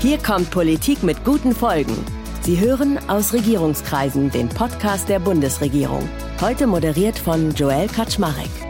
Hier kommt Politik mit guten Folgen. Sie hören aus Regierungskreisen den Podcast der Bundesregierung. Heute moderiert von Joel Kaczmarek.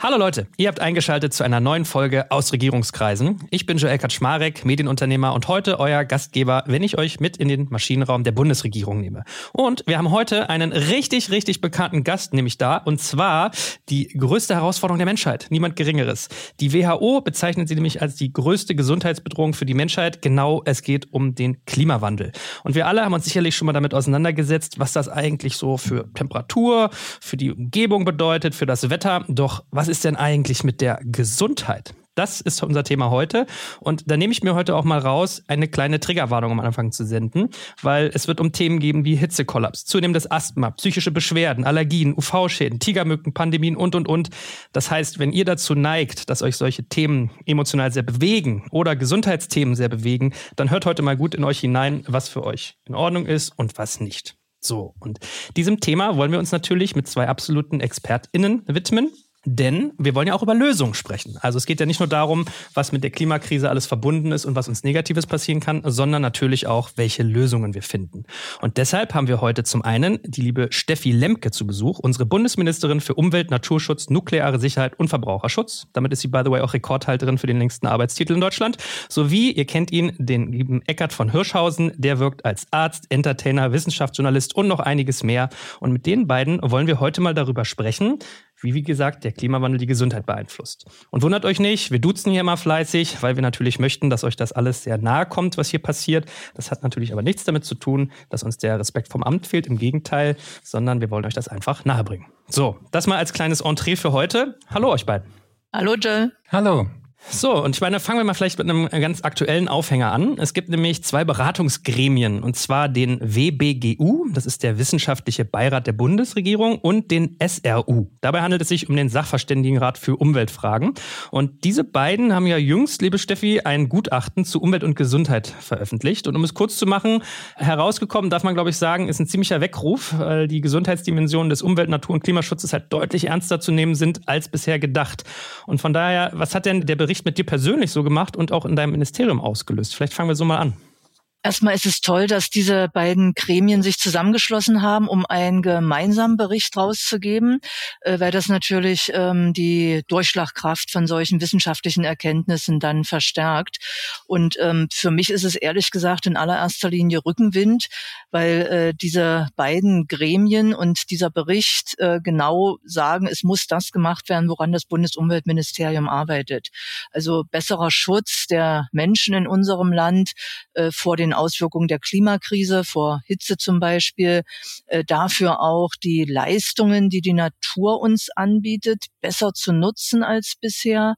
Hallo Leute, ihr habt eingeschaltet zu einer neuen Folge aus Regierungskreisen. Ich bin Joel Kaczmarek, Medienunternehmer und heute euer Gastgeber, wenn ich euch mit in den Maschinenraum der Bundesregierung nehme. Und wir haben heute einen richtig, richtig bekannten Gast nämlich da und zwar die größte Herausforderung der Menschheit, niemand Geringeres. Die WHO bezeichnet sie nämlich als die größte Gesundheitsbedrohung für die Menschheit. Genau, es geht um den Klimawandel. Und wir alle haben uns sicherlich schon mal damit auseinandergesetzt, was das eigentlich so für Temperatur, für die Umgebung bedeutet, für das Wetter. Doch was was ist denn eigentlich mit der Gesundheit? Das ist unser Thema heute. Und da nehme ich mir heute auch mal raus, eine kleine Triggerwarnung am Anfang zu senden, weil es wird um Themen geben wie Hitzekollaps, zunehmendes Asthma, psychische Beschwerden, Allergien, UV-Schäden, Tigermücken, Pandemien und, und, und. Das heißt, wenn ihr dazu neigt, dass euch solche Themen emotional sehr bewegen oder Gesundheitsthemen sehr bewegen, dann hört heute mal gut in euch hinein, was für euch in Ordnung ist und was nicht. So, und diesem Thema wollen wir uns natürlich mit zwei absoluten ExpertInnen widmen. Denn wir wollen ja auch über Lösungen sprechen. Also es geht ja nicht nur darum, was mit der Klimakrise alles verbunden ist und was uns Negatives passieren kann, sondern natürlich auch, welche Lösungen wir finden. Und deshalb haben wir heute zum einen die liebe Steffi Lemke zu Besuch, unsere Bundesministerin für Umwelt, Naturschutz, nukleare Sicherheit und Verbraucherschutz. Damit ist sie, by the way, auch Rekordhalterin für den längsten Arbeitstitel in Deutschland. Sowie, ihr kennt ihn, den lieben Eckart von Hirschhausen. Der wirkt als Arzt, Entertainer, Wissenschaftsjournalist und noch einiges mehr. Und mit den beiden wollen wir heute mal darüber sprechen, wie, wie gesagt, der Klimawandel die Gesundheit beeinflusst. Und wundert euch nicht, wir duzen hier mal fleißig, weil wir natürlich möchten, dass euch das alles sehr nahe kommt, was hier passiert. Das hat natürlich aber nichts damit zu tun, dass uns der Respekt vom Amt fehlt, im Gegenteil, sondern wir wollen euch das einfach nahebringen. So, das mal als kleines Entree für heute. Hallo euch beiden. Hallo Jill. Hallo. So, und ich meine, fangen wir mal vielleicht mit einem ganz aktuellen Aufhänger an. Es gibt nämlich zwei Beratungsgremien, und zwar den WBGU, das ist der Wissenschaftliche Beirat der Bundesregierung, und den SRU. Dabei handelt es sich um den Sachverständigenrat für Umweltfragen. Und diese beiden haben ja jüngst, liebe Steffi, ein Gutachten zu Umwelt und Gesundheit veröffentlicht. Und um es kurz zu machen, herausgekommen, darf man, glaube ich, sagen, ist ein ziemlicher Weckruf, weil die Gesundheitsdimensionen des Umwelt-, Natur- und Klimaschutzes halt deutlich ernster zu nehmen sind als bisher gedacht. Und von daher, was hat denn der Bericht Bericht mit dir persönlich so gemacht und auch in deinem Ministerium ausgelöst? Vielleicht fangen wir so mal an. Erstmal ist es toll, dass diese beiden Gremien sich zusammengeschlossen haben, um einen gemeinsamen Bericht rauszugeben, äh, weil das natürlich ähm, die Durchschlagkraft von solchen wissenschaftlichen Erkenntnissen dann verstärkt. Und ähm, für mich ist es ehrlich gesagt in allererster Linie Rückenwind, weil äh, diese beiden Gremien und dieser Bericht äh, genau sagen, es muss das gemacht werden, woran das Bundesumweltministerium arbeitet. Also besserer Schutz der Menschen in unserem Land äh, vor den Auswirkungen der Klimakrise, vor Hitze zum Beispiel, äh, dafür auch die Leistungen, die die Natur uns anbietet, besser zu nutzen als bisher,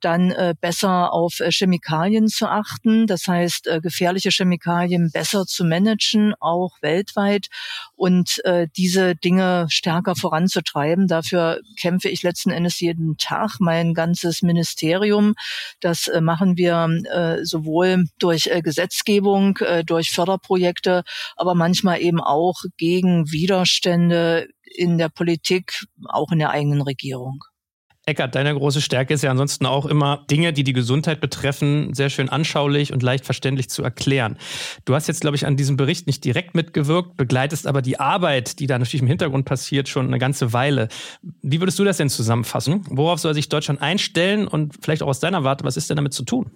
dann äh, besser auf äh, Chemikalien zu achten, das heißt äh, gefährliche Chemikalien besser zu managen, auch weltweit und diese Dinge stärker voranzutreiben. Dafür kämpfe ich letzten Endes jeden Tag mein ganzes Ministerium. Das machen wir sowohl durch äh, Gesetzgebung, äh, durch Förderprojekte, aber manchmal eben auch gegen Widerstände in der Politik, auch in der eigenen Regierung. Eckart, deine große Stärke ist ja ansonsten auch immer, Dinge, die die Gesundheit betreffen, sehr schön anschaulich und leicht verständlich zu erklären. Du hast jetzt, glaube ich, an diesem Bericht nicht direkt mitgewirkt, begleitest aber die Arbeit, die da natürlich im Hintergrund passiert, schon eine ganze Weile. Wie würdest du das denn zusammenfassen? Worauf soll sich Deutschland einstellen und vielleicht auch aus deiner Warte, was ist denn damit zu tun?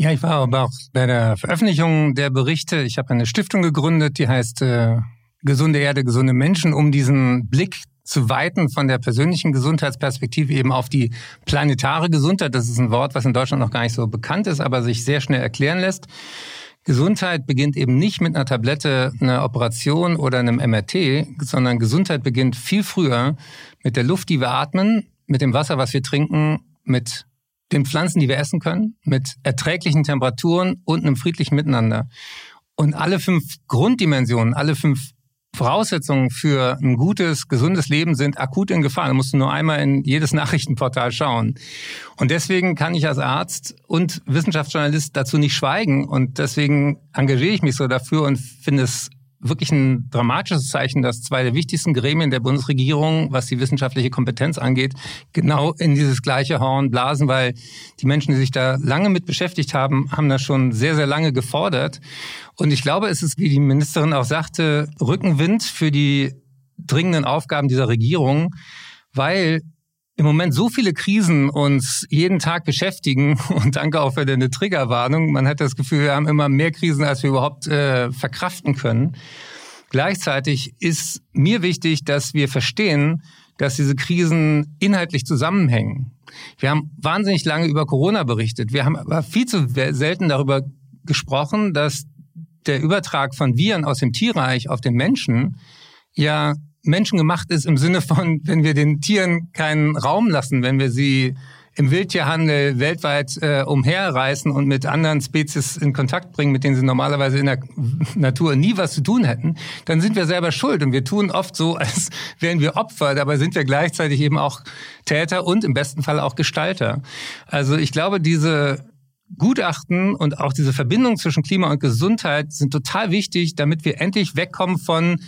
Ja, ich war aber auch bei der Veröffentlichung der Berichte. Ich habe eine Stiftung gegründet, die heißt äh, Gesunde Erde, gesunde Menschen, um diesen Blick zu weiten von der persönlichen Gesundheitsperspektive eben auf die planetare Gesundheit. Das ist ein Wort, was in Deutschland noch gar nicht so bekannt ist, aber sich sehr schnell erklären lässt. Gesundheit beginnt eben nicht mit einer Tablette, einer Operation oder einem MRT, sondern Gesundheit beginnt viel früher mit der Luft, die wir atmen, mit dem Wasser, was wir trinken, mit den Pflanzen, die wir essen können, mit erträglichen Temperaturen und einem friedlichen Miteinander. Und alle fünf Grunddimensionen, alle fünf Voraussetzungen für ein gutes, gesundes Leben sind akut in Gefahr. Da musst du nur einmal in jedes Nachrichtenportal schauen. Und deswegen kann ich als Arzt und Wissenschaftsjournalist dazu nicht schweigen. Und deswegen engagiere ich mich so dafür und finde es wirklich ein dramatisches Zeichen, dass zwei der wichtigsten Gremien der Bundesregierung, was die wissenschaftliche Kompetenz angeht, genau in dieses gleiche Horn blasen, weil die Menschen, die sich da lange mit beschäftigt haben, haben das schon sehr, sehr lange gefordert. Und ich glaube, es ist, wie die Ministerin auch sagte, Rückenwind für die dringenden Aufgaben dieser Regierung, weil im Moment so viele Krisen uns jeden Tag beschäftigen und danke auch für deine Triggerwarnung. Man hat das Gefühl, wir haben immer mehr Krisen, als wir überhaupt äh, verkraften können. Gleichzeitig ist mir wichtig, dass wir verstehen, dass diese Krisen inhaltlich zusammenhängen. Wir haben wahnsinnig lange über Corona berichtet. Wir haben aber viel zu selten darüber gesprochen, dass der Übertrag von Viren aus dem Tierreich auf den Menschen ja menschengemacht ist im Sinne von, wenn wir den Tieren keinen Raum lassen, wenn wir sie im Wildtierhandel weltweit äh, umherreißen und mit anderen Spezies in Kontakt bringen, mit denen sie normalerweise in der Natur nie was zu tun hätten, dann sind wir selber schuld. Und wir tun oft so, als wären wir Opfer, dabei sind wir gleichzeitig eben auch Täter und im besten Fall auch Gestalter. Also ich glaube, diese Gutachten und auch diese Verbindung zwischen Klima und Gesundheit sind total wichtig, damit wir endlich wegkommen von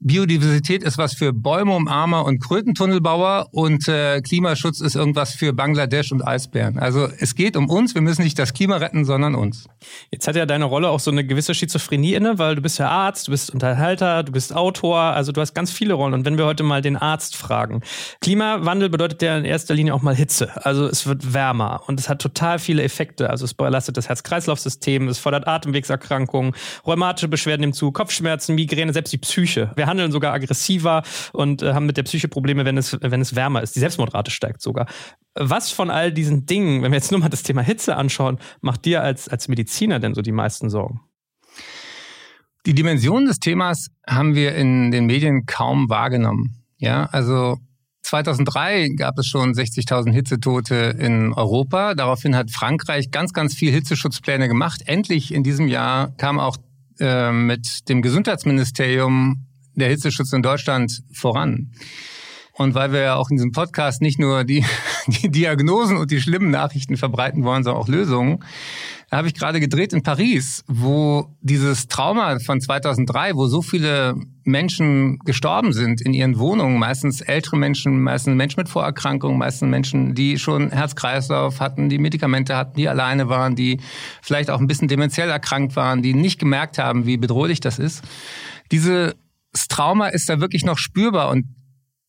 Biodiversität ist was für Bäumeumarmer und Krötentunnelbauer und äh, Klimaschutz ist irgendwas für Bangladesch und Eisbären. Also es geht um uns, wir müssen nicht das Klima retten, sondern uns. Jetzt hat ja deine Rolle auch so eine gewisse Schizophrenie inne, weil du bist ja Arzt, du bist Unterhalter, du bist Autor, also du hast ganz viele Rollen. Und wenn wir heute mal den Arzt fragen, Klimawandel bedeutet ja in erster Linie auch mal Hitze. Also es wird wärmer und es hat total viele Effekte. Also es belastet das Herz-Kreislauf-System, es fordert Atemwegserkrankungen, rheumatische Beschwerden im Zu, Kopfschmerzen, Migräne, selbst die Psyche. Wir handeln sogar aggressiver und äh, haben mit der Psyche Probleme, wenn es, wenn es wärmer ist. Die Selbstmordrate steigt sogar. Was von all diesen Dingen, wenn wir jetzt nur mal das Thema Hitze anschauen, macht dir als, als Mediziner denn so die meisten Sorgen? Die Dimension des Themas haben wir in den Medien kaum wahrgenommen. Ja, also 2003 gab es schon 60.000 Hitzetote in Europa. Daraufhin hat Frankreich ganz, ganz viel Hitzeschutzpläne gemacht. Endlich in diesem Jahr kam auch äh, mit dem Gesundheitsministerium der Hitzeschutz in Deutschland voran. Und weil wir ja auch in diesem Podcast nicht nur die, die Diagnosen und die schlimmen Nachrichten verbreiten wollen, sondern auch Lösungen, habe ich gerade gedreht in Paris, wo dieses Trauma von 2003, wo so viele Menschen gestorben sind in ihren Wohnungen, meistens ältere Menschen, meistens Menschen mit Vorerkrankungen, meistens Menschen, die schon Herz-Kreislauf hatten, die Medikamente hatten, die alleine waren, die vielleicht auch ein bisschen dementiell erkrankt waren, die nicht gemerkt haben, wie bedrohlich das ist. Diese das Trauma ist da wirklich noch spürbar und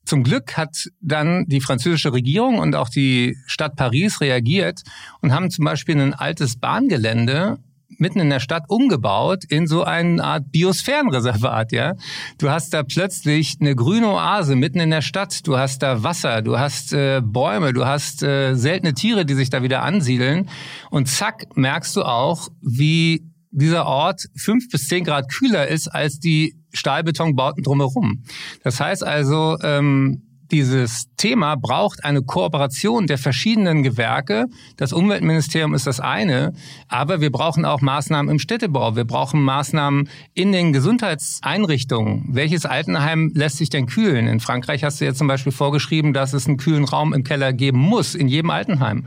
zum Glück hat dann die französische Regierung und auch die Stadt Paris reagiert und haben zum Beispiel ein altes Bahngelände mitten in der Stadt umgebaut in so eine Art Biosphärenreservat, ja. Du hast da plötzlich eine grüne Oase mitten in der Stadt. Du hast da Wasser, du hast äh, Bäume, du hast äh, seltene Tiere, die sich da wieder ansiedeln. Und zack, merkst du auch, wie dieser Ort fünf bis zehn Grad kühler ist als die Stahlbetonbauten drumherum. Das heißt also, ähm, dieses Thema braucht eine Kooperation der verschiedenen Gewerke. Das Umweltministerium ist das eine, aber wir brauchen auch Maßnahmen im Städtebau. Wir brauchen Maßnahmen in den Gesundheitseinrichtungen. Welches Altenheim lässt sich denn kühlen? In Frankreich hast du jetzt zum Beispiel vorgeschrieben, dass es einen kühlen Raum im Keller geben muss, in jedem Altenheim.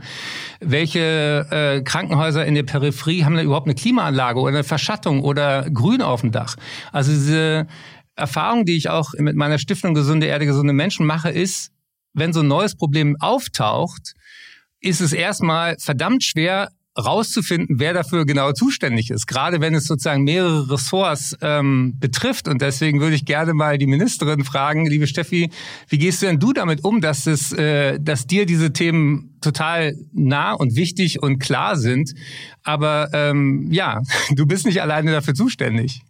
Welche äh, Krankenhäuser in der Peripherie haben da überhaupt eine Klimaanlage oder eine Verschattung oder Grün auf dem Dach? Also diese Erfahrung, die ich auch mit meiner Stiftung Gesunde Erde, gesunde Menschen mache, ist, wenn so ein neues Problem auftaucht, ist es erstmal verdammt schwer rauszufinden, wer dafür genau zuständig ist, gerade wenn es sozusagen mehrere Ressorts ähm, betrifft. Und deswegen würde ich gerne mal die Ministerin fragen, liebe Steffi, wie gehst du denn du damit um, dass es, äh, dass dir diese Themen total nah und wichtig und klar sind, aber ähm, ja, du bist nicht alleine dafür zuständig.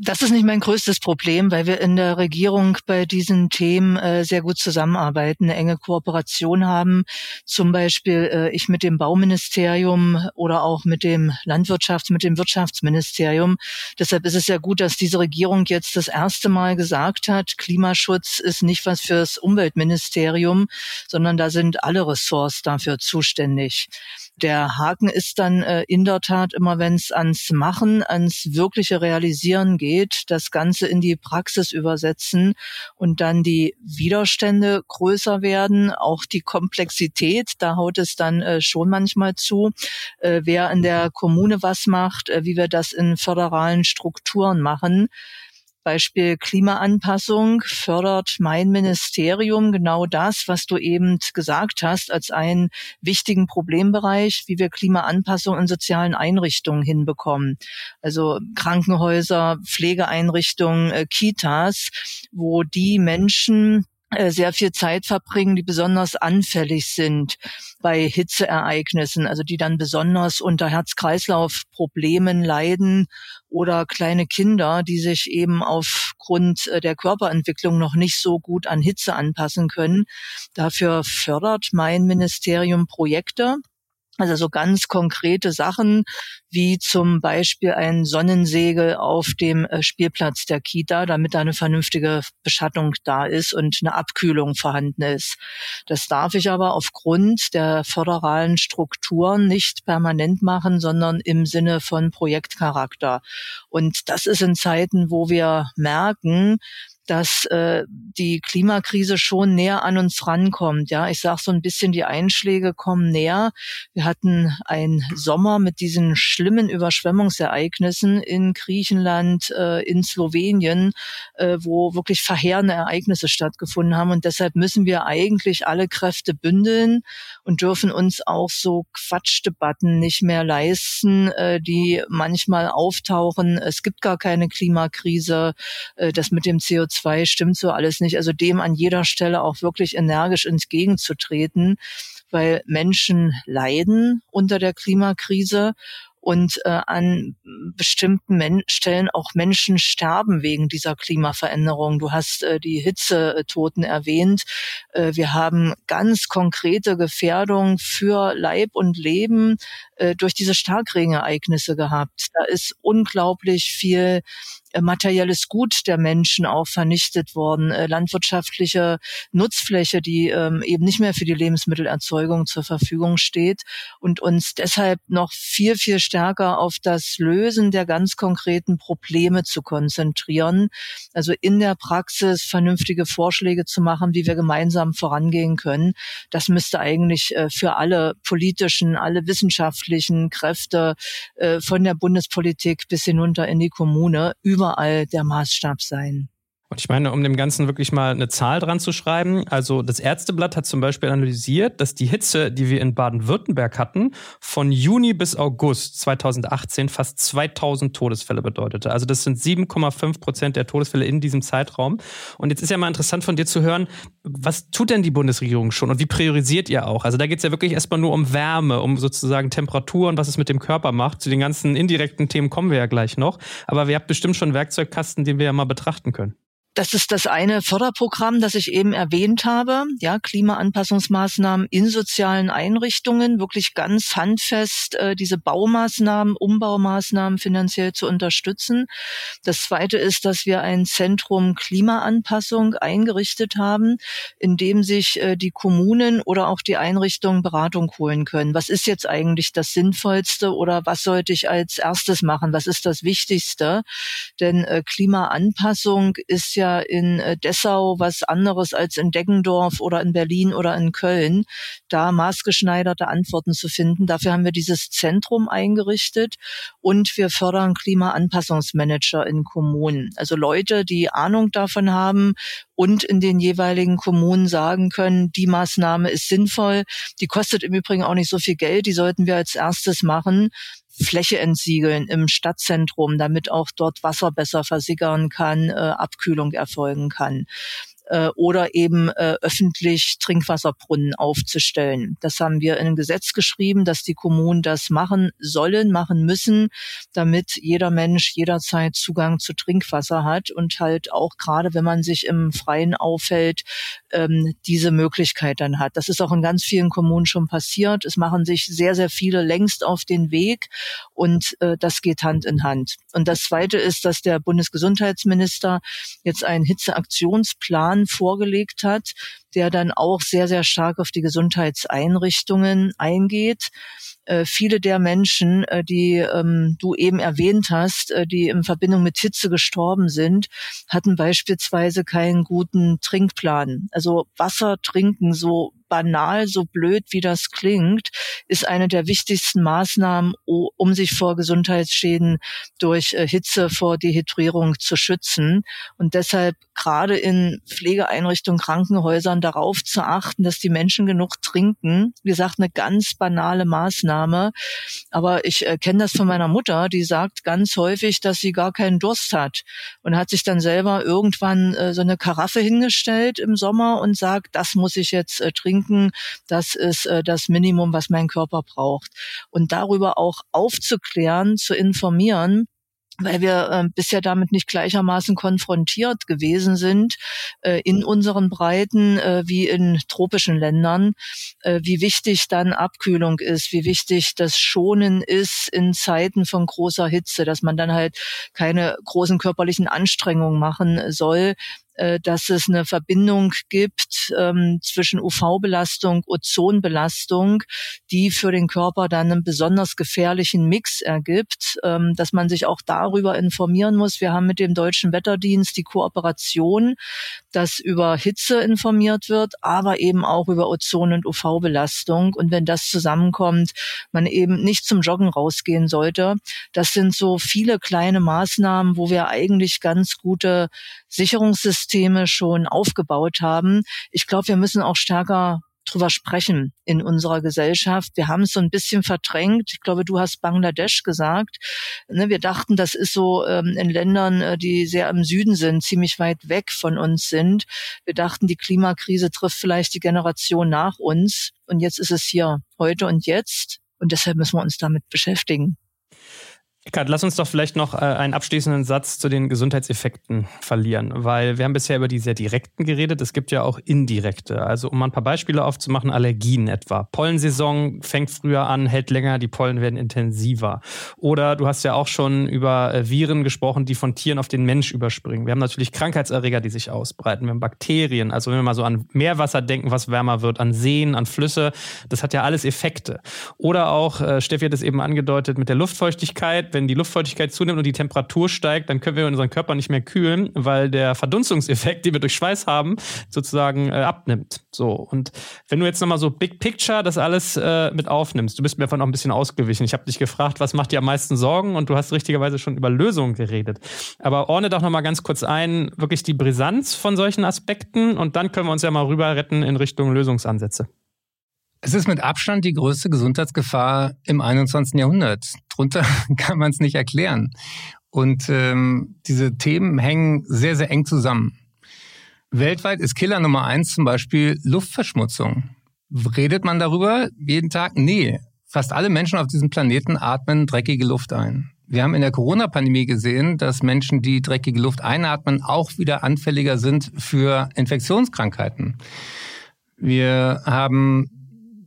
Das ist nicht mein größtes Problem, weil wir in der Regierung bei diesen Themen äh, sehr gut zusammenarbeiten, eine enge Kooperation haben. Zum Beispiel äh, ich mit dem Bauministerium oder auch mit dem Landwirtschafts-, mit dem Wirtschaftsministerium. Deshalb ist es ja gut, dass diese Regierung jetzt das erste Mal gesagt hat, Klimaschutz ist nicht was fürs Umweltministerium, sondern da sind alle Ressorts dafür zuständig. Der Haken ist dann äh, in der Tat immer, wenn es ans Machen, ans wirkliche Realisieren geht, das Ganze in die Praxis übersetzen und dann die Widerstände größer werden, auch die Komplexität, da haut es dann äh, schon manchmal zu, äh, wer in der Kommune was macht, äh, wie wir das in föderalen Strukturen machen. Beispiel Klimaanpassung fördert mein Ministerium genau das, was du eben gesagt hast, als einen wichtigen Problembereich, wie wir Klimaanpassung in sozialen Einrichtungen hinbekommen. Also Krankenhäuser, Pflegeeinrichtungen, äh, Kitas, wo die Menschen sehr viel Zeit verbringen, die besonders anfällig sind bei Hitzeereignissen, also die dann besonders unter Herz-Kreislauf-Problemen leiden oder kleine Kinder, die sich eben aufgrund äh, der Körperentwicklung noch nicht so gut an Hitze anpassen können. Dafür fördert mein Ministerium Projekte also so ganz konkrete Sachen wie zum Beispiel ein Sonnensegel auf dem äh, Spielplatz der Kita, damit da eine vernünftige Beschattung da ist und eine Abkühlung vorhanden ist. Das darf ich aber aufgrund der föderalen Strukturen nicht permanent machen, sondern im Sinne von Projektcharakter. Und das ist in Zeiten, wo wir merken, dass äh, die Klimakrise schon näher an uns rankommt. Ja, ich sage so ein bisschen, die Einschläge kommen näher. Wir hatten einen Sommer mit diesen schlimmen Überschwemmungsereignissen in Griechenland, äh, in Slowenien, äh, wo wirklich verheerende Ereignisse stattgefunden haben. Und deshalb müssen wir eigentlich alle Kräfte bündeln und dürfen uns auch so Quatschdebatten nicht mehr leisten, äh, die manchmal auftauchen. Es gibt gar keine Klimakrise. Äh, das mit dem CO2 2 stimmt so alles nicht. Also dem an jeder Stelle auch wirklich energisch entgegenzutreten, weil Menschen leiden unter der Klimakrise und äh, an bestimmten Men Stellen auch Menschen sterben wegen dieser Klimaveränderung. Du hast äh, die Hitzetoten erwähnt. Äh, wir haben ganz konkrete Gefährdung für Leib und Leben äh, durch diese Starkregenereignisse gehabt. Da ist unglaublich viel materielles Gut der Menschen auch vernichtet worden, äh, landwirtschaftliche Nutzfläche, die ähm, eben nicht mehr für die Lebensmittelerzeugung zur Verfügung steht und uns deshalb noch viel, viel stärker auf das Lösen der ganz konkreten Probleme zu konzentrieren. Also in der Praxis vernünftige Vorschläge zu machen, wie wir gemeinsam vorangehen können. Das müsste eigentlich äh, für alle politischen, alle wissenschaftlichen Kräfte äh, von der Bundespolitik bis hinunter in die Kommune überall der Maßstab sein. Und ich meine, um dem Ganzen wirklich mal eine Zahl dran zu schreiben, also das Ärzteblatt hat zum Beispiel analysiert, dass die Hitze, die wir in Baden-Württemberg hatten, von Juni bis August 2018 fast 2000 Todesfälle bedeutete. Also das sind 7,5 Prozent der Todesfälle in diesem Zeitraum. Und jetzt ist ja mal interessant von dir zu hören, was tut denn die Bundesregierung schon und wie priorisiert ihr auch? Also da geht es ja wirklich erstmal nur um Wärme, um sozusagen Temperatur und was es mit dem Körper macht. Zu den ganzen indirekten Themen kommen wir ja gleich noch. Aber wir habt bestimmt schon Werkzeugkasten, den wir ja mal betrachten können. Das ist das eine Förderprogramm, das ich eben erwähnt habe. Ja, Klimaanpassungsmaßnahmen in sozialen Einrichtungen, wirklich ganz handfest äh, diese Baumaßnahmen, Umbaumaßnahmen finanziell zu unterstützen. Das zweite ist, dass wir ein Zentrum Klimaanpassung eingerichtet haben, in dem sich äh, die Kommunen oder auch die Einrichtungen Beratung holen können. Was ist jetzt eigentlich das Sinnvollste oder was sollte ich als erstes machen? Was ist das Wichtigste? Denn äh, Klimaanpassung ist ja in äh, Dessau was anderes als in Deggendorf oder in Berlin oder in Köln, da maßgeschneiderte Antworten zu finden. Dafür haben wir dieses Zentrum eingerichtet und wir fördern Klimaanpassungsmanager in Kommunen. Also Leute, die Ahnung davon haben und in den jeweiligen Kommunen sagen können, die Maßnahme ist sinnvoll. Die kostet im Übrigen auch nicht so viel Geld. Die sollten wir als erstes machen. Fläche entsiegeln im Stadtzentrum, damit auch dort Wasser besser versickern kann, äh, Abkühlung erfolgen kann äh, oder eben äh, öffentlich Trinkwasserbrunnen aufzustellen. Das haben wir in ein Gesetz geschrieben, dass die Kommunen das machen sollen, machen müssen, damit jeder Mensch jederzeit Zugang zu Trinkwasser hat und halt auch gerade, wenn man sich im Freien aufhält, ähm, diese Möglichkeit dann hat. Das ist auch in ganz vielen Kommunen schon passiert. Es machen sich sehr, sehr viele längst auf den Weg und äh, das geht Hand in Hand. Und das Zweite ist, dass der Bundesgesundheitsminister jetzt einen Hitzeaktionsplan Plan vorgelegt hat, der dann auch sehr, sehr stark auf die Gesundheitseinrichtungen eingeht. Äh, viele der Menschen, äh, die ähm, du eben erwähnt hast, äh, die in Verbindung mit Hitze gestorben sind, hatten beispielsweise keinen guten Trinkplan. Also Wasser trinken, so banal, so blöd, wie das klingt, ist eine der wichtigsten Maßnahmen, um sich vor Gesundheitsschäden durch äh, Hitze, vor Dehydrierung zu schützen. Und deshalb gerade in Pflegeeinrichtungen, Krankenhäusern darauf zu achten, dass die Menschen genug trinken. Wie gesagt, eine ganz banale Maßnahme. Aber ich äh, kenne das von meiner Mutter, die sagt ganz häufig, dass sie gar keinen Durst hat und hat sich dann selber irgendwann äh, so eine Karaffe hingestellt im Sommer und sagt, das muss ich jetzt äh, trinken, das ist äh, das Minimum, was mein Körper braucht. Und darüber auch aufzuklären, zu informieren, weil wir äh, bisher damit nicht gleichermaßen konfrontiert gewesen sind äh, in unseren Breiten äh, wie in tropischen Ländern, äh, wie wichtig dann Abkühlung ist, wie wichtig das Schonen ist in Zeiten von großer Hitze, dass man dann halt keine großen körperlichen Anstrengungen machen soll, äh, dass es eine Verbindung gibt ähm, zwischen UV-Belastung, Ozonbelastung, die für den Körper dann einen besonders gefährlichen Mix ergibt, ähm, dass man sich auch darüber informieren muss. Wir haben mit dem Deutschen Wetterdienst die Kooperation, dass über Hitze informiert wird, aber eben auch über Ozon- und UV-Belastung. Und wenn das zusammenkommt, man eben nicht zum Joggen rausgehen sollte. Das sind so viele kleine Maßnahmen, wo wir eigentlich ganz gute Sicherungssysteme schon aufgebaut haben. Ich glaube, wir müssen auch stärker drüber sprechen in unserer Gesellschaft. Wir haben es so ein bisschen verdrängt. Ich glaube, du hast Bangladesch gesagt. Ne, wir dachten, das ist so ähm, in Ländern, äh, die sehr im Süden sind, ziemlich weit weg von uns sind. Wir dachten, die Klimakrise trifft vielleicht die Generation nach uns. Und jetzt ist es hier heute und jetzt. Und deshalb müssen wir uns damit beschäftigen. Eckart, lass uns doch vielleicht noch äh, einen abschließenden Satz zu den Gesundheitseffekten verlieren, weil wir haben bisher über die sehr direkten geredet. Es gibt ja auch indirekte. Also um mal ein paar Beispiele aufzumachen, Allergien etwa. Pollensaison fängt früher an, hält länger, die Pollen werden intensiver. Oder du hast ja auch schon über äh, Viren gesprochen, die von Tieren auf den Mensch überspringen. Wir haben natürlich Krankheitserreger, die sich ausbreiten. Wir haben Bakterien. Also wenn wir mal so an Meerwasser denken, was wärmer wird, an Seen, an Flüsse, das hat ja alles Effekte. Oder auch, äh, Steffi hat es eben angedeutet, mit der Luftfeuchtigkeit wenn die Luftfeuchtigkeit zunimmt und die Temperatur steigt, dann können wir unseren Körper nicht mehr kühlen, weil der Verdunstungseffekt, den wir durch Schweiß haben, sozusagen äh, abnimmt. So. Und wenn du jetzt nochmal so Big Picture das alles äh, mit aufnimmst, du bist mir davon auch ein bisschen ausgewichen. Ich habe dich gefragt, was macht dir am meisten Sorgen? Und du hast richtigerweise schon über Lösungen geredet. Aber ordne doch nochmal ganz kurz ein, wirklich die Brisanz von solchen Aspekten und dann können wir uns ja mal rüber retten in Richtung Lösungsansätze. Es ist mit Abstand die größte Gesundheitsgefahr im 21. Jahrhundert. Drunter kann man es nicht erklären. Und ähm, diese Themen hängen sehr, sehr eng zusammen. Weltweit ist Killer Nummer eins zum Beispiel Luftverschmutzung. Redet man darüber jeden Tag? Nee. Fast alle Menschen auf diesem Planeten atmen dreckige Luft ein. Wir haben in der Corona-Pandemie gesehen, dass Menschen, die dreckige Luft einatmen, auch wieder anfälliger sind für Infektionskrankheiten. Wir haben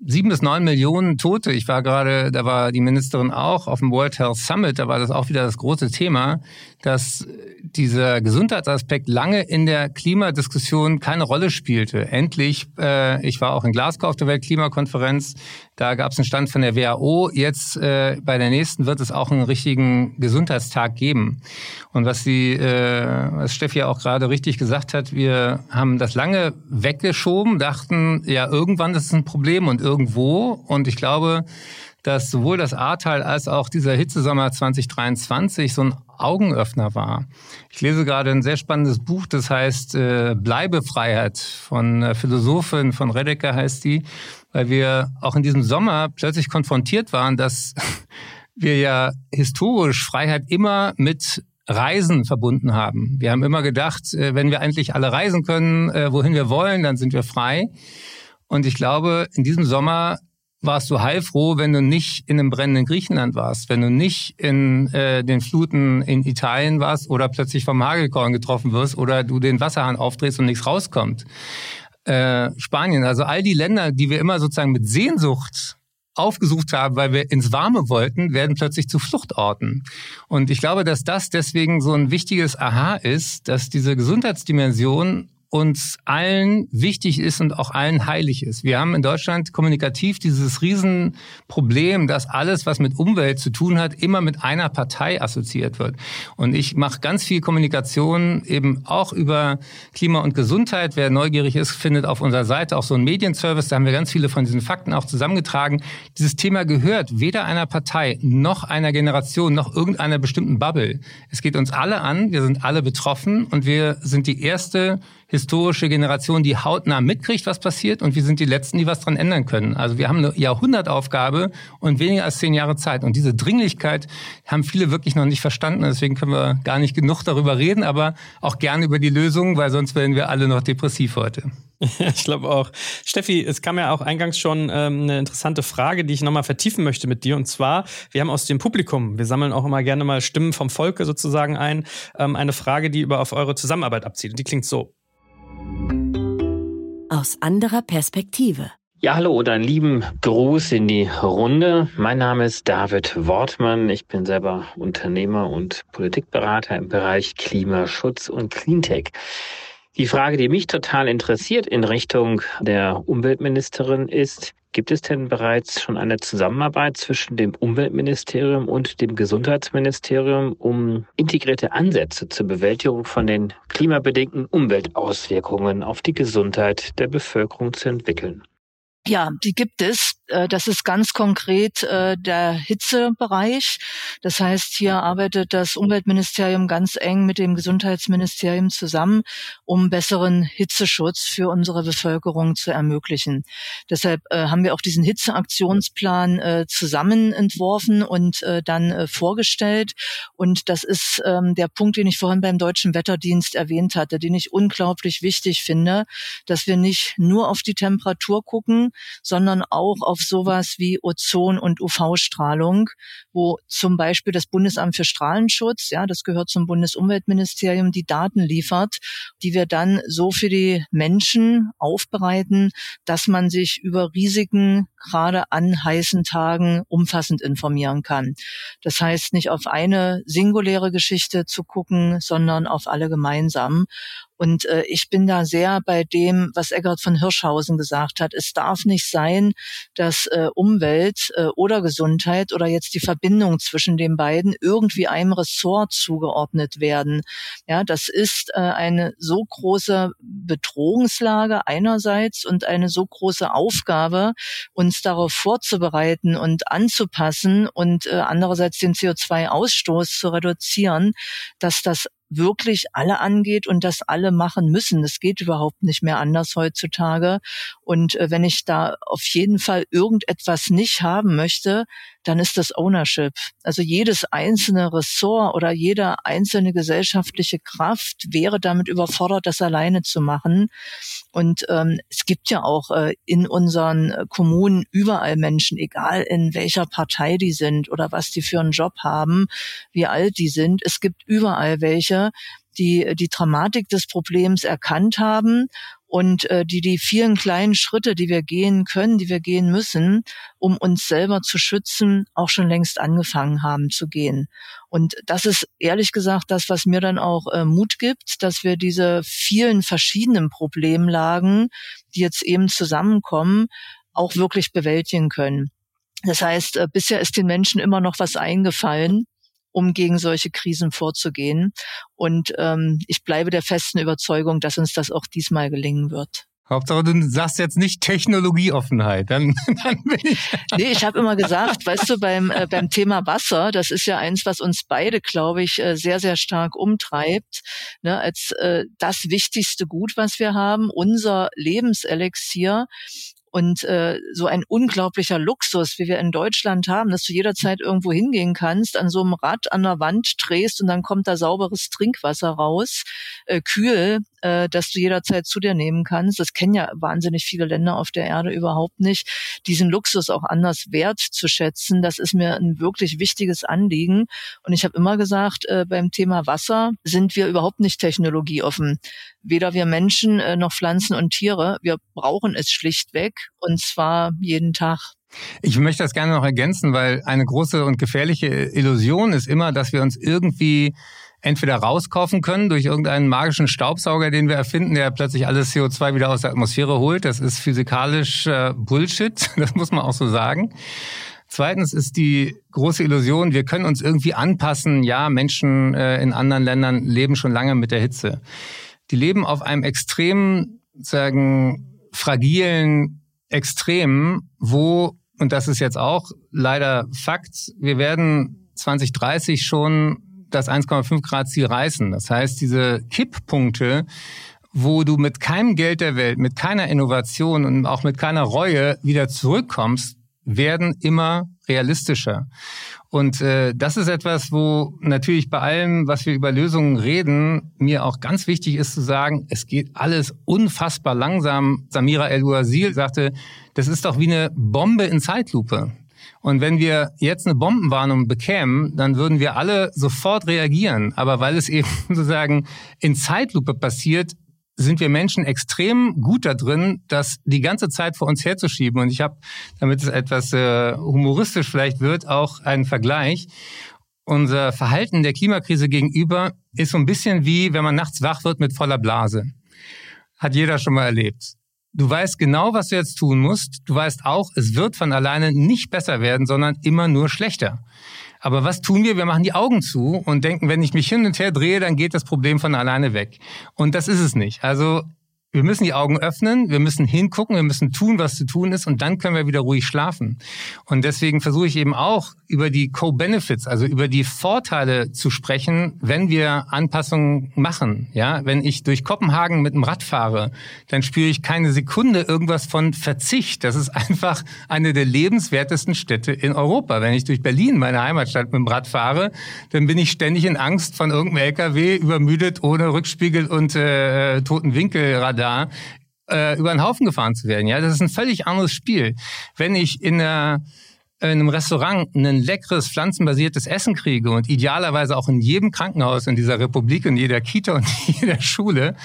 sieben bis neun Millionen Tote. Ich war gerade, da war die Ministerin auch auf dem World Health Summit, da war das auch wieder das große Thema, dass dieser Gesundheitsaspekt lange in der Klimadiskussion keine Rolle spielte. Endlich, äh, ich war auch in Glasgow auf der Weltklimakonferenz, da gab es einen Stand von der WHO. Jetzt äh, bei der nächsten wird es auch einen richtigen Gesundheitstag geben. Und was die, äh, was Steffi auch gerade richtig gesagt hat, wir haben das lange weggeschoben, dachten, ja, irgendwann ist es ein Problem und irgendwo. Und ich glaube, dass sowohl das Ahrtal als auch dieser Hitzesommer 2023 so ein Augenöffner war. Ich lese gerade ein sehr spannendes Buch, das heißt äh, Bleibefreiheit von äh, Philosophin von Redeker heißt die, weil wir auch in diesem Sommer plötzlich konfrontiert waren, dass wir ja historisch Freiheit immer mit Reisen verbunden haben. Wir haben immer gedacht, äh, wenn wir endlich alle reisen können, äh, wohin wir wollen, dann sind wir frei. Und ich glaube, in diesem Sommer warst du heilfroh, wenn du nicht in einem brennenden Griechenland warst, wenn du nicht in äh, den Fluten in Italien warst oder plötzlich vom Hagelkorn getroffen wirst oder du den Wasserhahn aufdrehst und nichts rauskommt. Äh, Spanien, also all die Länder, die wir immer sozusagen mit Sehnsucht aufgesucht haben, weil wir ins Warme wollten, werden plötzlich zu Fluchtorten. Und ich glaube, dass das deswegen so ein wichtiges Aha ist, dass diese Gesundheitsdimension uns allen wichtig ist und auch allen heilig ist. Wir haben in Deutschland kommunikativ dieses Riesenproblem, dass alles, was mit Umwelt zu tun hat, immer mit einer Partei assoziiert wird. Und ich mache ganz viel Kommunikation eben auch über Klima und Gesundheit. Wer neugierig ist, findet auf unserer Seite auch so einen Medienservice. Da haben wir ganz viele von diesen Fakten auch zusammengetragen. Dieses Thema gehört weder einer Partei noch einer Generation noch irgendeiner bestimmten Bubble. Es geht uns alle an. Wir sind alle betroffen und wir sind die erste historische Generation, die hautnah mitkriegt, was passiert und wir sind die Letzten, die was dran ändern können. Also wir haben eine Jahrhundertaufgabe und weniger als zehn Jahre Zeit. Und diese Dringlichkeit haben viele wirklich noch nicht verstanden. Deswegen können wir gar nicht genug darüber reden, aber auch gerne über die Lösungen, weil sonst werden wir alle noch depressiv heute. ich glaube auch. Steffi, es kam ja auch eingangs schon ähm, eine interessante Frage, die ich nochmal vertiefen möchte mit dir. Und zwar, wir haben aus dem Publikum, wir sammeln auch immer gerne mal Stimmen vom Volke sozusagen ein, ähm, eine Frage, die über auf eure Zusammenarbeit abzieht. Und die klingt so. Aus anderer Perspektive. Ja, hallo und einen lieben Gruß in die Runde. Mein Name ist David Wortmann. Ich bin selber Unternehmer und Politikberater im Bereich Klimaschutz und Cleantech. Die Frage, die mich total interessiert in Richtung der Umweltministerin ist, Gibt es denn bereits schon eine Zusammenarbeit zwischen dem Umweltministerium und dem Gesundheitsministerium, um integrierte Ansätze zur Bewältigung von den klimabedingten Umweltauswirkungen auf die Gesundheit der Bevölkerung zu entwickeln? Ja, die gibt es. Äh, das ist ganz konkret äh, der Hitzebereich. Das heißt, hier arbeitet das Umweltministerium ganz eng mit dem Gesundheitsministerium zusammen, um besseren Hitzeschutz für unsere Bevölkerung zu ermöglichen. Deshalb äh, haben wir auch diesen Hitzeaktionsplan zusammen entworfen und dann vorgestellt. Und das ist ähm, der Punkt, den ich vorhin beim Deutschen Wetterdienst erwähnt hatte, den ich unglaublich wichtig finde, dass wir nicht nur auf die Temperatur gucken, sondern auch auf sowas wie Ozon- und UV-Strahlung, wo zum Beispiel das Bundesamt für Strahlenschutz, ja, das gehört zum Bundesumweltministerium, die Daten liefert, die wir dann so für die Menschen aufbereiten, dass man sich über Risiken gerade an heißen Tagen umfassend informieren kann. Das heißt, nicht auf eine singuläre Geschichte zu gucken, sondern auf alle gemeinsam. Und äh, ich bin da sehr bei dem, was Eckert von Hirschhausen gesagt hat. Es darf nicht sein, dass äh, Umwelt äh, oder Gesundheit oder jetzt die Verbindung zwischen den beiden irgendwie einem Ressort zugeordnet werden. Ja, das ist äh, eine so große Bedrohungslage einerseits und eine so große Aufgabe, uns darauf vorzubereiten und anzupassen und äh, andererseits den CO2-Ausstoß zu reduzieren, dass das wirklich alle angeht und das alle machen müssen. Das geht überhaupt nicht mehr anders heutzutage. Und äh, wenn ich da auf jeden Fall irgendetwas nicht haben möchte, dann ist das Ownership. Also jedes einzelne Ressort oder jede einzelne gesellschaftliche Kraft wäre damit überfordert, das alleine zu machen. Und ähm, es gibt ja auch äh, in unseren äh, Kommunen überall Menschen, egal in welcher Partei die sind oder was die für einen Job haben, wie alt die sind. Es gibt überall welche, die die Dramatik des Problems erkannt haben und äh, die die vielen kleinen Schritte, die wir gehen können, die wir gehen müssen, um uns selber zu schützen, auch schon längst angefangen haben zu gehen. Und das ist ehrlich gesagt das, was mir dann auch äh, Mut gibt, dass wir diese vielen verschiedenen Problemlagen, die jetzt eben zusammenkommen, auch wirklich bewältigen können. Das heißt, äh, bisher ist den Menschen immer noch was eingefallen, um gegen solche Krisen vorzugehen. Und ähm, ich bleibe der festen Überzeugung, dass uns das auch diesmal gelingen wird. Hauptsache, du sagst jetzt nicht Technologieoffenheit. Dann, dann bin ich. Nee, ich habe immer gesagt, weißt du, beim, äh, beim Thema Wasser, das ist ja eins, was uns beide, glaube ich, äh, sehr, sehr stark umtreibt, ne, als äh, das wichtigste Gut, was wir haben, unser Lebenselixier und äh, so ein unglaublicher Luxus, wie wir in Deutschland haben, dass du jederzeit irgendwo hingehen kannst, an so einem Rad an der Wand drehst und dann kommt da sauberes Trinkwasser raus, äh, kühl, äh, dass du jederzeit zu dir nehmen kannst. Das kennen ja wahnsinnig viele Länder auf der Erde überhaupt nicht. Diesen Luxus auch anders wertzuschätzen, das ist mir ein wirklich wichtiges Anliegen. Und ich habe immer gesagt, äh, beim Thema Wasser sind wir überhaupt nicht technologieoffen. Weder wir Menschen äh, noch Pflanzen und Tiere. Wir brauchen es schlichtweg und zwar jeden Tag. Ich möchte das gerne noch ergänzen, weil eine große und gefährliche Illusion ist immer, dass wir uns irgendwie entweder rauskaufen können durch irgendeinen magischen Staubsauger, den wir erfinden, der plötzlich alles CO2 wieder aus der Atmosphäre holt. Das ist physikalisch äh, Bullshit, das muss man auch so sagen. Zweitens ist die große Illusion, wir können uns irgendwie anpassen. Ja, Menschen äh, in anderen Ländern leben schon lange mit der Hitze. Die leben auf einem extrem, sagen, fragilen Extrem, wo, und das ist jetzt auch leider Fakt, wir werden 2030 schon das 1,5 Grad Ziel reißen. Das heißt, diese Kipppunkte, wo du mit keinem Geld der Welt, mit keiner Innovation und auch mit keiner Reue wieder zurückkommst, werden immer realistischer. Und äh, das ist etwas, wo natürlich bei allem, was wir über Lösungen reden, mir auch ganz wichtig ist zu sagen, es geht alles unfassbar langsam. Samira El-Ouazil sagte, das ist doch wie eine Bombe in Zeitlupe. Und wenn wir jetzt eine Bombenwarnung bekämen, dann würden wir alle sofort reagieren. Aber weil es eben sozusagen in Zeitlupe passiert, sind wir Menschen extrem gut da drin, das die ganze Zeit vor uns herzuschieben. Und ich habe, damit es etwas äh, humoristisch vielleicht wird, auch einen Vergleich. Unser Verhalten der Klimakrise gegenüber ist so ein bisschen wie, wenn man nachts wach wird mit voller Blase. Hat jeder schon mal erlebt. Du weißt genau, was du jetzt tun musst. Du weißt auch, es wird von alleine nicht besser werden, sondern immer nur schlechter. Aber was tun wir? Wir machen die Augen zu und denken, wenn ich mich hin und her drehe, dann geht das Problem von alleine weg. Und das ist es nicht. Also wir müssen die Augen öffnen, wir müssen hingucken, wir müssen tun, was zu tun ist und dann können wir wieder ruhig schlafen. Und deswegen versuche ich eben auch über die Co-Benefits, also über die Vorteile zu sprechen, wenn wir Anpassungen machen. Ja, wenn ich durch Kopenhagen mit dem Rad fahre, dann spüre ich keine Sekunde irgendwas von Verzicht. Das ist einfach eine der lebenswertesten Städte in Europa. Wenn ich durch Berlin, meine Heimatstadt, mit dem Rad fahre, dann bin ich ständig in Angst von irgendeinem LKW übermüdet ohne Rückspiegel und äh, toten Winkelradar da äh, über den Haufen gefahren zu werden. Ja, das ist ein völlig anderes Spiel. Wenn ich in einer in einem Restaurant ein leckeres pflanzenbasiertes Essen kriege und idealerweise auch in jedem Krankenhaus in dieser Republik, in jeder Kita und jeder Schule,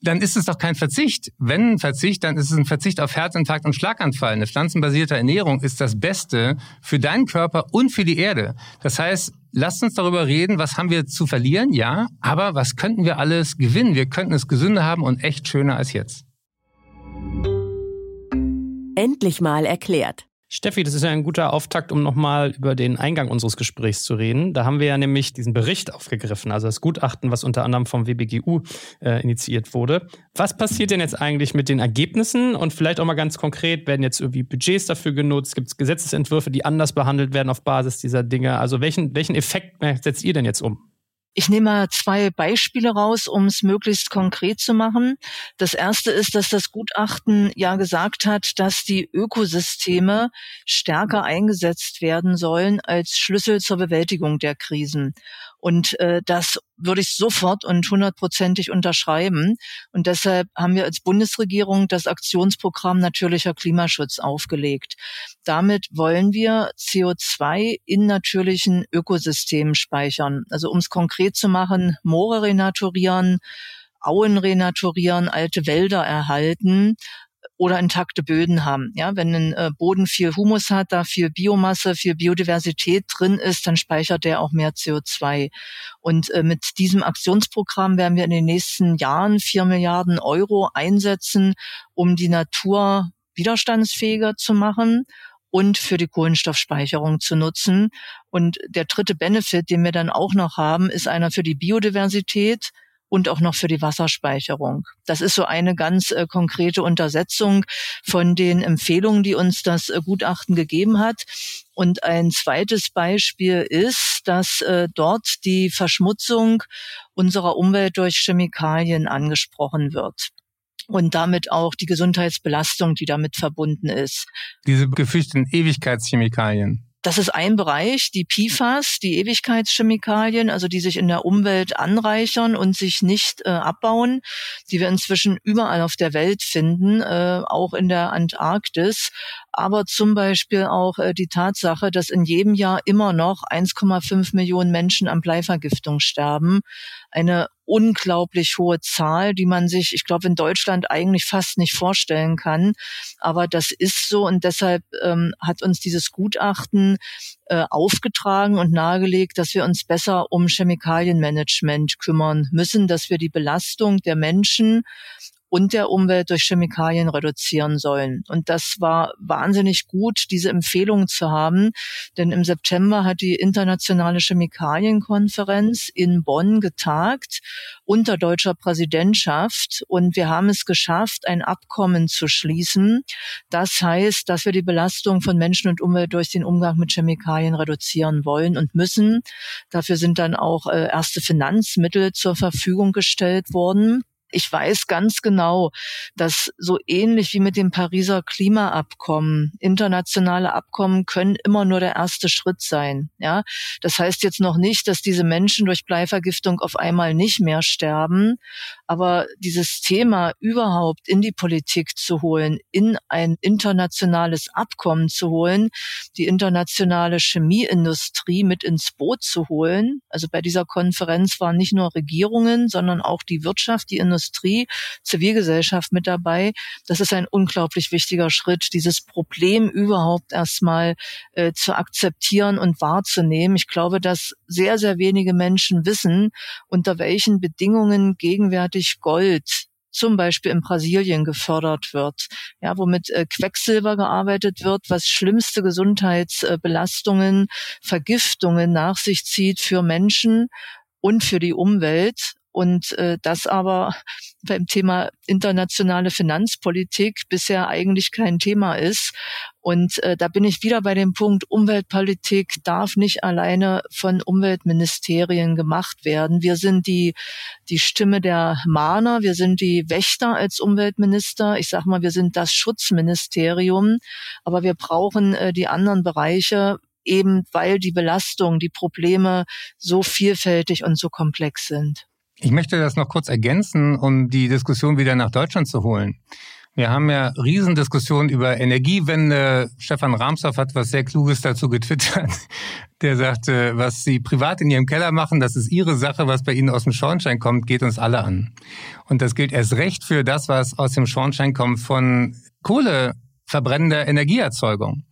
dann ist es doch kein Verzicht. Wenn ein Verzicht, dann ist es ein Verzicht auf Herzinfarkt und Schlaganfall. Eine pflanzenbasierte Ernährung ist das Beste für deinen Körper und für die Erde. Das heißt, lasst uns darüber reden, was haben wir zu verlieren, ja, aber was könnten wir alles gewinnen? Wir könnten es gesünder haben und echt schöner als jetzt. Endlich mal erklärt. Steffi, das ist ja ein guter Auftakt, um nochmal über den Eingang unseres Gesprächs zu reden. Da haben wir ja nämlich diesen Bericht aufgegriffen, also das Gutachten, was unter anderem vom WBGU äh, initiiert wurde. Was passiert denn jetzt eigentlich mit den Ergebnissen? Und vielleicht auch mal ganz konkret, werden jetzt irgendwie Budgets dafür genutzt? Gibt es Gesetzesentwürfe, die anders behandelt werden auf Basis dieser Dinge? Also welchen, welchen Effekt äh, setzt ihr denn jetzt um? Ich nehme mal zwei Beispiele raus, um es möglichst konkret zu machen. Das erste ist, dass das Gutachten ja gesagt hat, dass die Ökosysteme stärker eingesetzt werden sollen als Schlüssel zur Bewältigung der Krisen. Und äh, das würde ich sofort und hundertprozentig unterschreiben. Und deshalb haben wir als Bundesregierung das Aktionsprogramm Natürlicher Klimaschutz aufgelegt. Damit wollen wir CO2 in natürlichen Ökosystemen speichern. Also um es konkret zu machen, Moore renaturieren, Auen renaturieren, alte Wälder erhalten, oder intakte Böden haben. Ja, wenn ein äh, Boden viel Humus hat, da viel Biomasse, viel Biodiversität drin ist, dann speichert der auch mehr CO2. Und äh, mit diesem Aktionsprogramm werden wir in den nächsten Jahren vier Milliarden Euro einsetzen, um die Natur widerstandsfähiger zu machen und für die Kohlenstoffspeicherung zu nutzen. Und der dritte Benefit, den wir dann auch noch haben, ist einer für die Biodiversität und auch noch für die Wasserspeicherung. Das ist so eine ganz äh, konkrete Untersetzung von den Empfehlungen, die uns das äh, Gutachten gegeben hat. Und ein zweites Beispiel ist, dass äh, dort die Verschmutzung unserer Umwelt durch Chemikalien angesprochen wird und damit auch die Gesundheitsbelastung, die damit verbunden ist. Diese gefürchteten Ewigkeitschemikalien. Das ist ein Bereich, die PFAS, die Ewigkeitschemikalien, also die sich in der Umwelt anreichern und sich nicht äh, abbauen, die wir inzwischen überall auf der Welt finden, äh, auch in der Antarktis. Aber zum Beispiel auch äh, die Tatsache, dass in jedem Jahr immer noch 1,5 Millionen Menschen an Bleivergiftung sterben. Eine unglaublich hohe Zahl, die man sich, ich glaube, in Deutschland eigentlich fast nicht vorstellen kann. Aber das ist so und deshalb ähm, hat uns dieses Gutachten äh, aufgetragen und nahegelegt, dass wir uns besser um Chemikalienmanagement kümmern müssen, dass wir die Belastung der Menschen und der Umwelt durch Chemikalien reduzieren sollen. Und das war wahnsinnig gut, diese Empfehlung zu haben, denn im September hat die internationale Chemikalienkonferenz in Bonn getagt unter deutscher Präsidentschaft und wir haben es geschafft, ein Abkommen zu schließen. Das heißt, dass wir die Belastung von Menschen und Umwelt durch den Umgang mit Chemikalien reduzieren wollen und müssen. Dafür sind dann auch äh, erste Finanzmittel zur Verfügung gestellt worden. Ich weiß ganz genau, dass so ähnlich wie mit dem Pariser Klimaabkommen, internationale Abkommen können immer nur der erste Schritt sein. Ja, das heißt jetzt noch nicht, dass diese Menschen durch Bleivergiftung auf einmal nicht mehr sterben, aber dieses Thema überhaupt in die Politik zu holen, in ein internationales Abkommen zu holen, die internationale Chemieindustrie mit ins Boot zu holen. Also bei dieser Konferenz waren nicht nur Regierungen, sondern auch die Wirtschaft, die Industrie, Zivilgesellschaft mit dabei. Das ist ein unglaublich wichtiger Schritt, dieses Problem überhaupt erstmal äh, zu akzeptieren und wahrzunehmen. Ich glaube, dass sehr, sehr wenige Menschen wissen, unter welchen Bedingungen gegenwärtig Gold zum Beispiel in Brasilien gefördert wird, ja, womit äh, Quecksilber gearbeitet wird, was schlimmste Gesundheitsbelastungen, Vergiftungen nach sich zieht für Menschen und für die Umwelt und äh, das aber beim Thema internationale Finanzpolitik bisher eigentlich kein Thema ist. Und äh, da bin ich wieder bei dem Punkt, Umweltpolitik darf nicht alleine von Umweltministerien gemacht werden. Wir sind die, die Stimme der Mahner, wir sind die Wächter als Umweltminister. Ich sage mal, wir sind das Schutzministerium, aber wir brauchen äh, die anderen Bereiche, eben weil die Belastung, die Probleme so vielfältig und so komplex sind. Ich möchte das noch kurz ergänzen, um die Diskussion wieder nach Deutschland zu holen. Wir haben ja Riesendiskussionen über Energiewende. Stefan Ramsdorff hat was sehr Kluges dazu getwittert. Der sagte, was Sie privat in Ihrem Keller machen, das ist Ihre Sache. Was bei Ihnen aus dem Schornstein kommt, geht uns alle an. Und das gilt erst recht für das, was aus dem Schornstein kommt von Kohleverbrennender Energieerzeugung.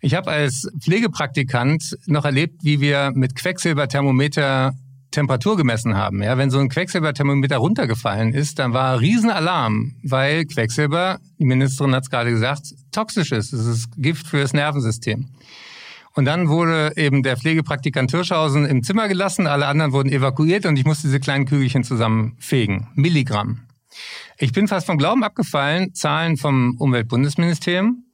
Ich habe als Pflegepraktikant noch erlebt, wie wir mit Quecksilberthermometer Temperatur gemessen haben. Ja, wenn so ein Quecksilberthermometer runtergefallen ist, dann war Riesenalarm, weil Quecksilber, die Ministerin hat es gerade gesagt, toxisch ist. Es ist Gift für das Nervensystem. Und dann wurde eben der Pflegepraktikant Hirschhausen im Zimmer gelassen, alle anderen wurden evakuiert und ich musste diese kleinen Kügelchen zusammenfegen. Milligramm. Ich bin fast vom Glauben abgefallen, Zahlen vom Umweltbundesministerium.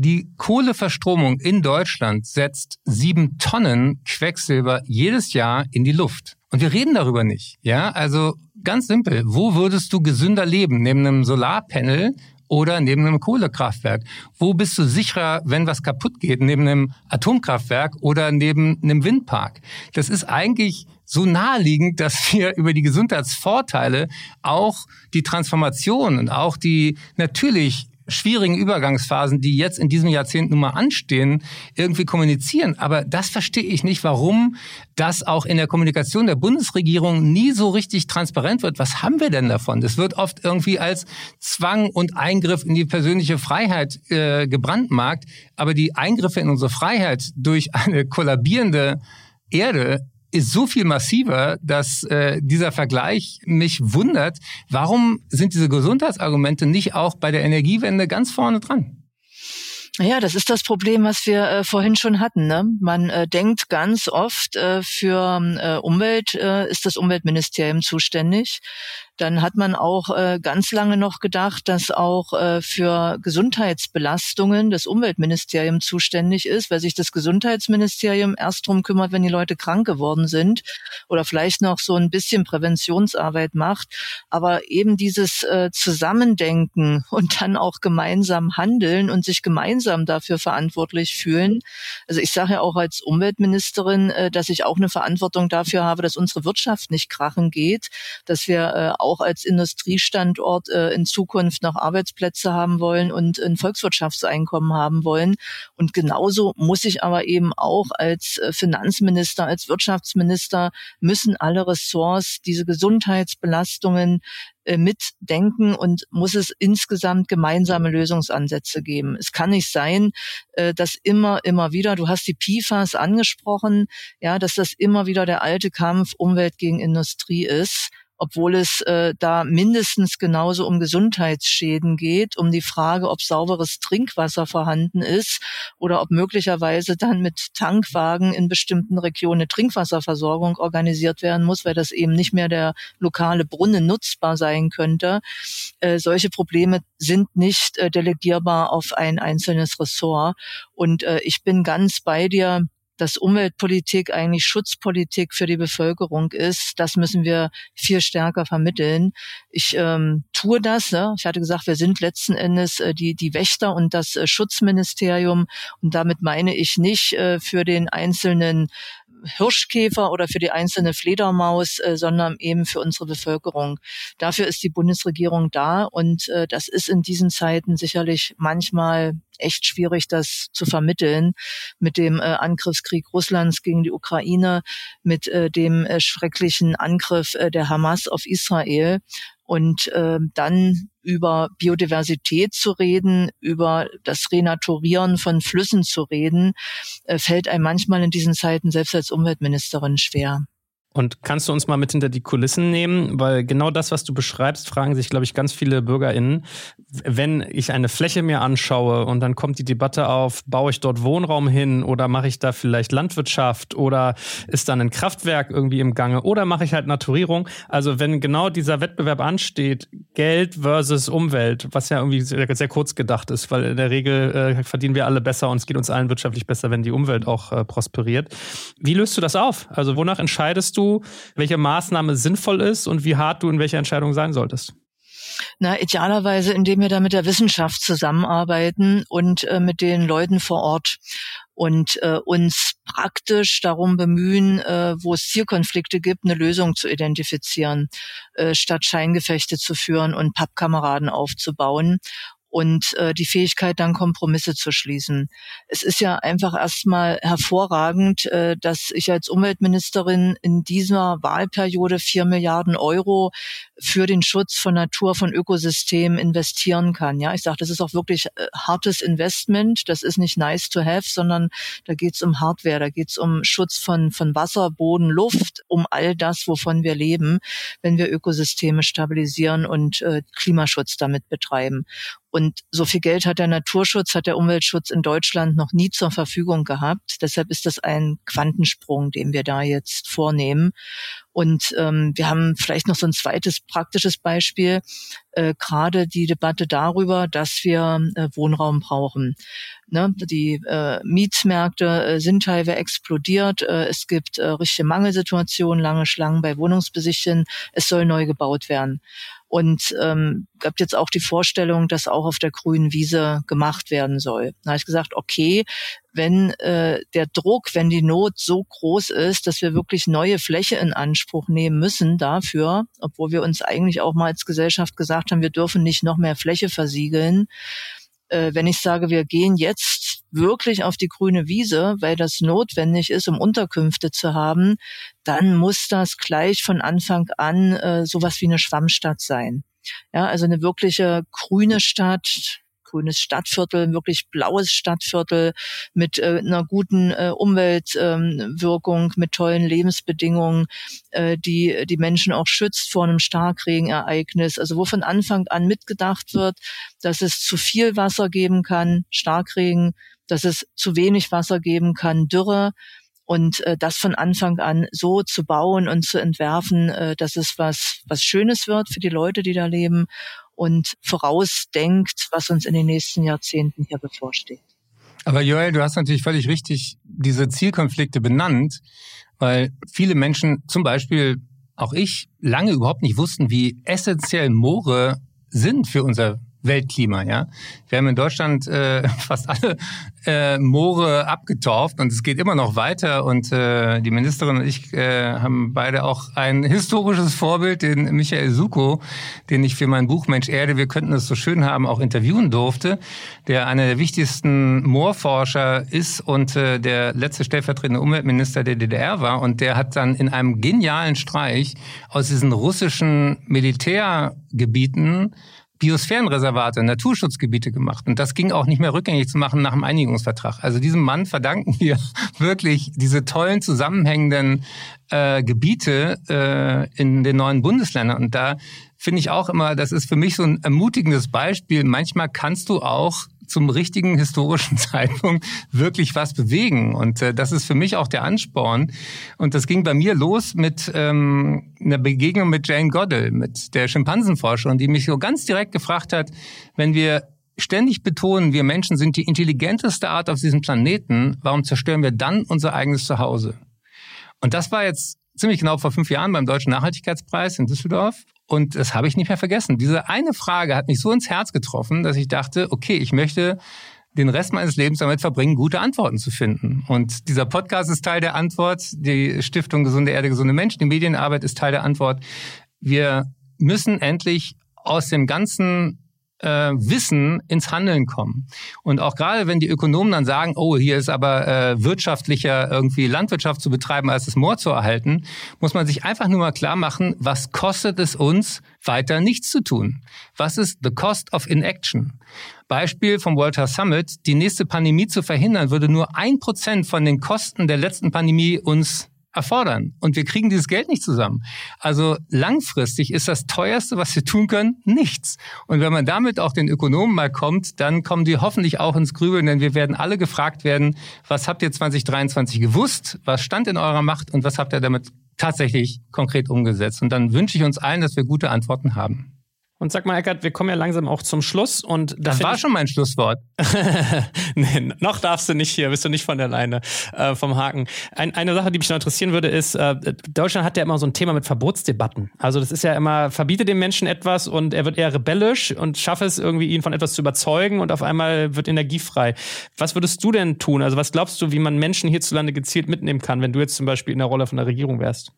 Die Kohleverstromung in Deutschland setzt sieben Tonnen Quecksilber jedes Jahr in die Luft. Und wir reden darüber nicht. Ja, also ganz simpel. Wo würdest du gesünder leben? Neben einem Solarpanel oder neben einem Kohlekraftwerk? Wo bist du sicherer, wenn was kaputt geht? Neben einem Atomkraftwerk oder neben einem Windpark? Das ist eigentlich so naheliegend, dass wir über die Gesundheitsvorteile auch die Transformation und auch die natürlich schwierigen Übergangsphasen, die jetzt in diesem Jahrzehnt nun mal anstehen, irgendwie kommunizieren. Aber das verstehe ich nicht, warum das auch in der Kommunikation der Bundesregierung nie so richtig transparent wird. Was haben wir denn davon? Das wird oft irgendwie als Zwang und Eingriff in die persönliche Freiheit äh, gebrandmarkt. Aber die Eingriffe in unsere Freiheit durch eine kollabierende Erde ist so viel massiver, dass äh, dieser Vergleich mich wundert. Warum sind diese Gesundheitsargumente nicht auch bei der Energiewende ganz vorne dran? Ja, das ist das Problem, was wir äh, vorhin schon hatten. Ne? Man äh, denkt ganz oft, äh, für äh, Umwelt äh, ist das Umweltministerium zuständig dann hat man auch äh, ganz lange noch gedacht, dass auch äh, für Gesundheitsbelastungen das Umweltministerium zuständig ist, weil sich das Gesundheitsministerium erst drum kümmert, wenn die Leute krank geworden sind oder vielleicht noch so ein bisschen Präventionsarbeit macht. Aber eben dieses äh, Zusammendenken und dann auch gemeinsam handeln und sich gemeinsam dafür verantwortlich fühlen. Also ich sage ja auch als Umweltministerin, äh, dass ich auch eine Verantwortung dafür habe, dass unsere Wirtschaft nicht krachen geht, dass wir äh, auch als Industriestandort äh, in Zukunft noch Arbeitsplätze haben wollen und ein Volkswirtschaftseinkommen haben wollen. Und genauso muss ich aber eben auch als äh, Finanzminister, als Wirtschaftsminister müssen alle Ressorts diese Gesundheitsbelastungen äh, mitdenken und muss es insgesamt gemeinsame Lösungsansätze geben. Es kann nicht sein, äh, dass immer, immer wieder, du hast die PIFAs angesprochen, ja, dass das immer wieder der alte Kampf Umwelt gegen Industrie ist obwohl es äh, da mindestens genauso um Gesundheitsschäden geht, um die Frage, ob sauberes Trinkwasser vorhanden ist oder ob möglicherweise dann mit Tankwagen in bestimmten Regionen eine Trinkwasserversorgung organisiert werden muss, weil das eben nicht mehr der lokale Brunnen nutzbar sein könnte. Äh, solche Probleme sind nicht äh, delegierbar auf ein einzelnes Ressort. Und äh, ich bin ganz bei dir dass Umweltpolitik eigentlich Schutzpolitik für die Bevölkerung ist. Das müssen wir viel stärker vermitteln. Ich ähm, tue das. Ne? Ich hatte gesagt, wir sind letzten Endes äh, die, die Wächter und das äh, Schutzministerium. Und damit meine ich nicht äh, für den einzelnen Hirschkäfer oder für die einzelne Fledermaus, äh, sondern eben für unsere Bevölkerung. Dafür ist die Bundesregierung da und äh, das ist in diesen Zeiten sicherlich manchmal echt schwierig, das zu vermitteln mit dem äh, Angriffskrieg Russlands gegen die Ukraine, mit äh, dem äh, schrecklichen Angriff äh, der Hamas auf Israel und äh, dann über Biodiversität zu reden, über das Renaturieren von Flüssen zu reden, äh, fällt einem manchmal in diesen Zeiten selbst als Umweltministerin schwer. Und kannst du uns mal mit hinter die Kulissen nehmen? Weil genau das, was du beschreibst, fragen sich, glaube ich, ganz viele BürgerInnen. Wenn ich eine Fläche mir anschaue und dann kommt die Debatte auf, baue ich dort Wohnraum hin oder mache ich da vielleicht Landwirtschaft oder ist dann ein Kraftwerk irgendwie im Gange oder mache ich halt Naturierung? Also wenn genau dieser Wettbewerb ansteht, Geld versus Umwelt, was ja irgendwie sehr, sehr kurz gedacht ist, weil in der Regel äh, verdienen wir alle besser und es geht uns allen wirtschaftlich besser, wenn die Umwelt auch äh, prosperiert. Wie löst du das auf? Also wonach entscheidest du, welche Maßnahme sinnvoll ist und wie hart du in welcher Entscheidung sein solltest? Na, idealerweise, indem wir da mit der Wissenschaft zusammenarbeiten und äh, mit den Leuten vor Ort und äh, uns praktisch darum bemühen, äh, wo es Zielkonflikte gibt, eine Lösung zu identifizieren, äh, statt Scheingefechte zu führen und Pappkameraden aufzubauen und äh, die Fähigkeit, dann Kompromisse zu schließen. Es ist ja einfach erstmal hervorragend, äh, dass ich als Umweltministerin in dieser Wahlperiode vier Milliarden Euro für den Schutz von Natur, von Ökosystemen investieren kann. Ja, ich sage, das ist auch wirklich äh, hartes Investment. Das ist nicht nice to have, sondern da geht es um Hardware, da geht es um Schutz von, von Wasser, Boden, Luft, um all das, wovon wir leben, wenn wir Ökosysteme stabilisieren und äh, Klimaschutz damit betreiben. Und so viel Geld hat der Naturschutz, hat der Umweltschutz in Deutschland noch nie zur Verfügung gehabt. Deshalb ist das ein Quantensprung, den wir da jetzt vornehmen. Und ähm, wir haben vielleicht noch so ein zweites praktisches Beispiel, äh, gerade die Debatte darüber, dass wir äh, Wohnraum brauchen. Ne? Die äh, Mietmärkte äh, sind teilweise explodiert. Äh, es gibt äh, richtige Mangelsituationen, lange Schlangen bei Wohnungsbesichtigen. Es soll neu gebaut werden. Und ähm, gab jetzt auch die Vorstellung, dass auch auf der grünen Wiese gemacht werden soll. Da habe ich gesagt, okay, wenn äh, der Druck, wenn die Not so groß ist, dass wir wirklich neue Fläche in Anspruch nehmen müssen dafür, obwohl wir uns eigentlich auch mal als Gesellschaft gesagt haben, wir dürfen nicht noch mehr Fläche versiegeln. Äh, wenn ich sage, wir gehen jetzt wirklich auf die grüne Wiese, weil das notwendig ist, um Unterkünfte zu haben, dann muss das gleich von Anfang an äh, sowas wie eine Schwammstadt sein. Ja, also eine wirkliche grüne Stadt, grünes Stadtviertel, wirklich blaues Stadtviertel mit äh, einer guten äh, Umweltwirkung, ähm, mit tollen Lebensbedingungen, äh, die die Menschen auch schützt vor einem Starkregenereignis. Also wo von Anfang an mitgedacht wird, dass es zu viel Wasser geben kann, Starkregen, dass es zu wenig Wasser geben kann, Dürre und äh, das von Anfang an so zu bauen und zu entwerfen, äh, dass es was was Schönes wird für die Leute, die da leben und vorausdenkt, was uns in den nächsten Jahrzehnten hier bevorsteht. Aber Joel, du hast natürlich völlig richtig diese Zielkonflikte benannt, weil viele Menschen, zum Beispiel auch ich, lange überhaupt nicht wussten, wie essentiell Moore sind für unser Weltklima. Ja, wir haben in Deutschland äh, fast alle äh, Moore abgetauft und es geht immer noch weiter. Und äh, die Ministerin und ich äh, haben beide auch ein historisches Vorbild, den Michael Suko, den ich für mein Buch Mensch Erde, wir könnten es so schön haben, auch interviewen durfte, der einer der wichtigsten Moorforscher ist und äh, der letzte stellvertretende Umweltminister der DDR war. Und der hat dann in einem genialen Streich aus diesen russischen Militärgebieten Biosphärenreservate, Naturschutzgebiete gemacht. Und das ging auch nicht mehr rückgängig zu machen nach dem Einigungsvertrag. Also diesem Mann verdanken wir wirklich diese tollen zusammenhängenden äh, Gebiete äh, in den neuen Bundesländern. Und da finde ich auch immer, das ist für mich so ein ermutigendes Beispiel. Manchmal kannst du auch zum richtigen historischen Zeitpunkt wirklich was bewegen. Und äh, das ist für mich auch der Ansporn. Und das ging bei mir los mit ähm, einer Begegnung mit Jane Goddell, mit der Schimpansenforscherin, die mich so ganz direkt gefragt hat, wenn wir ständig betonen, wir Menschen sind die intelligenteste Art auf diesem Planeten, warum zerstören wir dann unser eigenes Zuhause? Und das war jetzt ziemlich genau vor fünf Jahren beim Deutschen Nachhaltigkeitspreis in Düsseldorf. Und das habe ich nicht mehr vergessen. Diese eine Frage hat mich so ins Herz getroffen, dass ich dachte, okay, ich möchte den Rest meines Lebens damit verbringen, gute Antworten zu finden. Und dieser Podcast ist Teil der Antwort. Die Stiftung Gesunde Erde, gesunde Menschen, die Medienarbeit ist Teil der Antwort. Wir müssen endlich aus dem ganzen äh, Wissen ins Handeln kommen. Und auch gerade wenn die Ökonomen dann sagen, oh, hier ist aber äh, wirtschaftlicher irgendwie Landwirtschaft zu betreiben, als das Moor zu erhalten, muss man sich einfach nur mal klar machen, was kostet es uns, weiter nichts zu tun? Was ist the cost of inaction? Beispiel vom World Health Summit, die nächste Pandemie zu verhindern, würde nur ein Prozent von den Kosten der letzten Pandemie uns erfordern. Und wir kriegen dieses Geld nicht zusammen. Also langfristig ist das teuerste, was wir tun können, nichts. Und wenn man damit auch den Ökonomen mal kommt, dann kommen die hoffentlich auch ins Grübeln, denn wir werden alle gefragt werden, was habt ihr 2023 gewusst? Was stand in eurer Macht und was habt ihr damit tatsächlich konkret umgesetzt? Und dann wünsche ich uns allen, dass wir gute Antworten haben. Und sag mal, Eckert, wir kommen ja langsam auch zum Schluss. Und da das war ich... schon mein Schlusswort. nee, noch darfst du nicht hier, bist du nicht von der Leine äh, vom Haken. Ein, eine Sache, die mich noch interessieren würde, ist, äh, Deutschland hat ja immer so ein Thema mit Verbotsdebatten. Also das ist ja immer, verbiete dem Menschen etwas und er wird eher rebellisch und schaffe es irgendwie, ihn von etwas zu überzeugen und auf einmal wird energiefrei. Was würdest du denn tun? Also was glaubst du, wie man Menschen hierzulande gezielt mitnehmen kann, wenn du jetzt zum Beispiel in der Rolle von der Regierung wärst?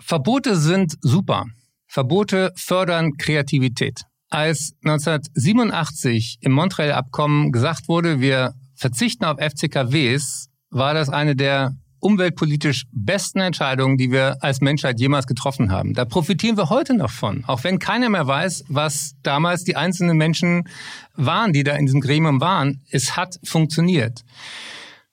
Verbote sind super. Verbote fördern Kreativität. Als 1987 im Montreal-Abkommen gesagt wurde, wir verzichten auf FCKWs, war das eine der umweltpolitisch besten Entscheidungen, die wir als Menschheit jemals getroffen haben. Da profitieren wir heute noch von, auch wenn keiner mehr weiß, was damals die einzelnen Menschen waren, die da in diesem Gremium waren. Es hat funktioniert.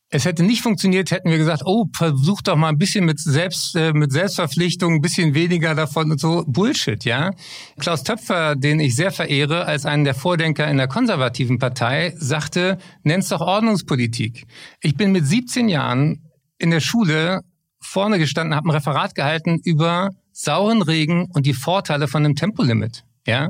Es hätte nicht funktioniert, hätten wir gesagt, oh, versuch doch mal ein bisschen mit Selbst, äh, mit Selbstverpflichtung, ein bisschen weniger davon und so. Bullshit, ja. Klaus Töpfer, den ich sehr verehre, als einen der Vordenker in der konservativen Partei, sagte, nenn's doch Ordnungspolitik. Ich bin mit 17 Jahren in der Schule vorne gestanden, habe ein Referat gehalten über sauren Regen und die Vorteile von einem Tempolimit, ja.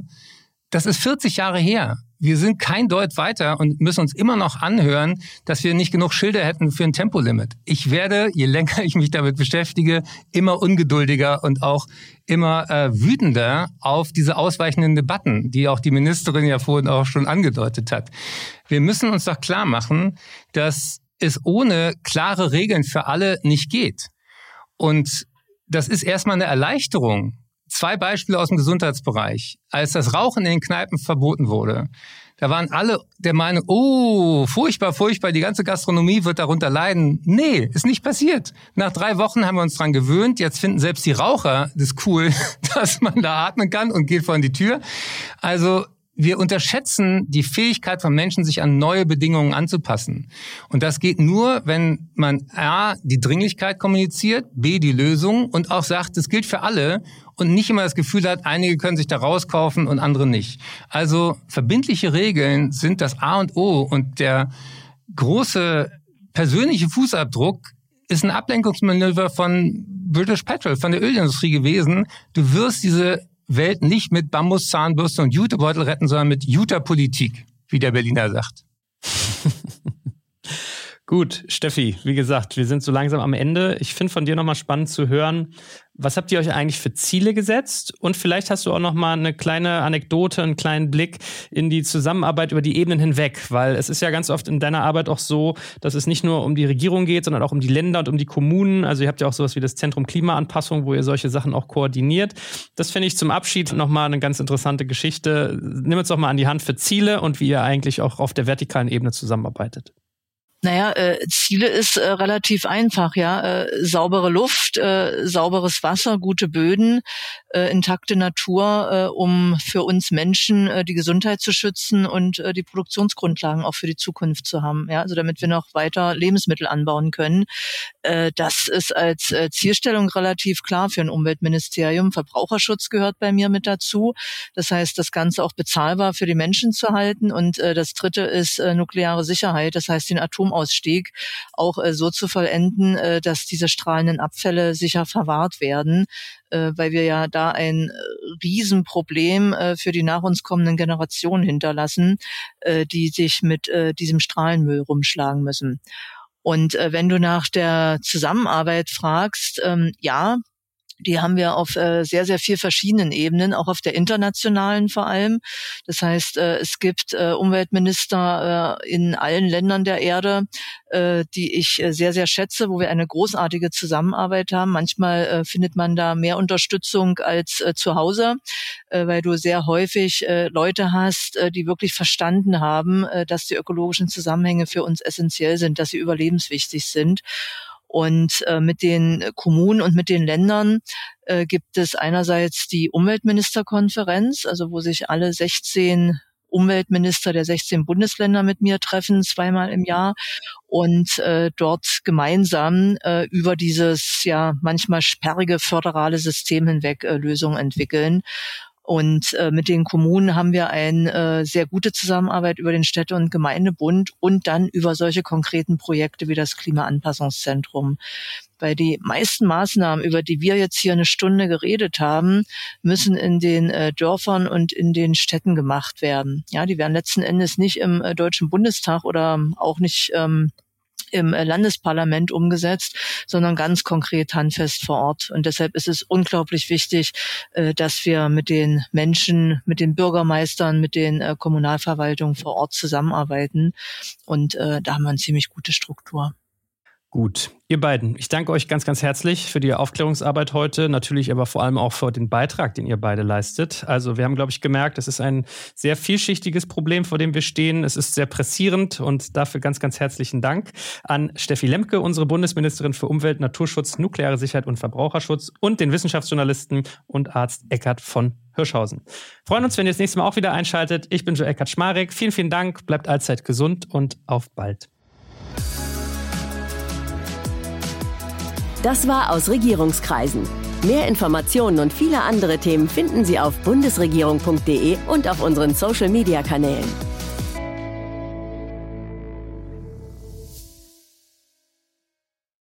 Das ist 40 Jahre her wir sind kein Deut weiter und müssen uns immer noch anhören, dass wir nicht genug Schilder hätten für ein Tempolimit. Ich werde, je länger ich mich damit beschäftige, immer ungeduldiger und auch immer äh, wütender auf diese ausweichenden Debatten, die auch die Ministerin ja vorhin auch schon angedeutet hat. Wir müssen uns doch klar machen, dass es ohne klare Regeln für alle nicht geht. Und das ist erstmal eine Erleichterung Zwei Beispiele aus dem Gesundheitsbereich. Als das Rauchen in den Kneipen verboten wurde, da waren alle der Meinung, oh, furchtbar, furchtbar, die ganze Gastronomie wird darunter leiden. Nee, ist nicht passiert. Nach drei Wochen haben wir uns dran gewöhnt. Jetzt finden selbst die Raucher das cool, dass man da atmen kann und geht vor die Tür. Also wir unterschätzen die Fähigkeit von Menschen, sich an neue Bedingungen anzupassen. Und das geht nur, wenn man A, die Dringlichkeit kommuniziert, B, die Lösung und auch sagt, das gilt für alle und nicht immer das Gefühl hat, einige können sich da rauskaufen und andere nicht. Also verbindliche Regeln sind das A und O und der große persönliche Fußabdruck ist ein Ablenkungsmanöver von British Petrol, von der Ölindustrie gewesen. Du wirst diese Welt nicht mit Bambuszahnbürste und Jutebeutel retten, sondern mit Juterpolitik, wie der Berliner sagt. Gut, Steffi, wie gesagt, wir sind so langsam am Ende. Ich finde von dir nochmal spannend zu hören, was habt ihr euch eigentlich für Ziele gesetzt? Und vielleicht hast du auch nochmal eine kleine Anekdote, einen kleinen Blick in die Zusammenarbeit über die Ebenen hinweg, weil es ist ja ganz oft in deiner Arbeit auch so, dass es nicht nur um die Regierung geht, sondern auch um die Länder und um die Kommunen. Also ihr habt ja auch sowas wie das Zentrum Klimaanpassung, wo ihr solche Sachen auch koordiniert. Das finde ich zum Abschied nochmal eine ganz interessante Geschichte. Nimm uns doch mal an die Hand für Ziele und wie ihr eigentlich auch auf der vertikalen Ebene zusammenarbeitet. Naja, äh, Ziele ist äh, relativ einfach, ja. Äh, saubere Luft, äh, sauberes Wasser, gute Böden, äh, intakte Natur, äh, um für uns Menschen äh, die Gesundheit zu schützen und äh, die Produktionsgrundlagen auch für die Zukunft zu haben, ja. Also damit wir noch weiter Lebensmittel anbauen können. Äh, das ist als äh, Zielstellung relativ klar für ein Umweltministerium. Verbraucherschutz gehört bei mir mit dazu. Das heißt, das Ganze auch bezahlbar für die Menschen zu halten. Und äh, das dritte ist äh, nukleare Sicherheit. Das heißt, den Atom Atomausstieg auch äh, so zu vollenden, äh, dass diese strahlenden Abfälle sicher verwahrt werden, äh, weil wir ja da ein äh, Riesenproblem äh, für die nach uns kommenden Generationen hinterlassen, äh, die sich mit diesem Strahlenmüll rumschlagen müssen. Und wenn du nach der Zusammenarbeit fragst, ähm, ja, die haben wir auf äh, sehr, sehr viel verschiedenen Ebenen, auch auf der internationalen vor allem. Das heißt, äh, es gibt äh, Umweltminister in allen Ländern der Erde, die ich sehr, sehr schätze, wo wir eine großartige Zusammenarbeit haben. Manchmal findet man da mehr Unterstützung als zu Hause, weil du sehr häufig Leute hast, die wirklich verstanden haben, dass die ökologischen Zusammenhänge für uns essentiell sind, dass sie überlebenswichtig sind. Und äh, mit den Kommunen und mit den Ländern äh, gibt es einerseits die Umweltministerkonferenz, also wo sich alle 16 Umweltminister der 16 Bundesländer mit mir treffen, zweimal im Jahr und äh, dort gemeinsam äh, über dieses ja manchmal sperrige föderale System hinweg äh, Lösungen entwickeln. Und äh, mit den Kommunen haben wir eine äh, sehr gute Zusammenarbeit über den Städte- und Gemeindebund und dann über solche konkreten Projekte wie das Klimaanpassungszentrum. Weil die meisten Maßnahmen, über die wir jetzt hier eine Stunde geredet haben, müssen in den äh, Dörfern und in den Städten gemacht werden. Ja, die werden letzten Endes nicht im äh, Deutschen Bundestag oder auch nicht ähm, im äh, Landesparlament umgesetzt, sondern ganz konkret handfest vor Ort. Und deshalb ist es unglaublich wichtig, äh, dass wir mit den Menschen, mit den Bürgermeistern, mit den äh, Kommunalverwaltungen vor Ort zusammenarbeiten. Und da haben wir eine ziemlich gute Struktur. Gut, ihr beiden, ich danke euch ganz, ganz herzlich für die Aufklärungsarbeit heute, natürlich aber vor allem auch für den Beitrag, den ihr beide leistet. Also wir haben, glaube ich, gemerkt, es ist ein sehr vielschichtiges Problem, vor dem wir stehen. Es ist sehr pressierend und dafür ganz, ganz herzlichen Dank an Steffi Lemke, unsere Bundesministerin für Umwelt, Naturschutz, nukleare Sicherheit und Verbraucherschutz und den Wissenschaftsjournalisten und Arzt Eckart von Hirschhausen. Freuen uns, wenn ihr das nächste Mal auch wieder einschaltet. Ich bin Joe Eckart Schmarek. Vielen, vielen Dank. Bleibt allzeit gesund und auf bald. Das war aus Regierungskreisen. Mehr Informationen und viele andere Themen finden Sie auf bundesregierung.de und auf unseren Social-Media-Kanälen.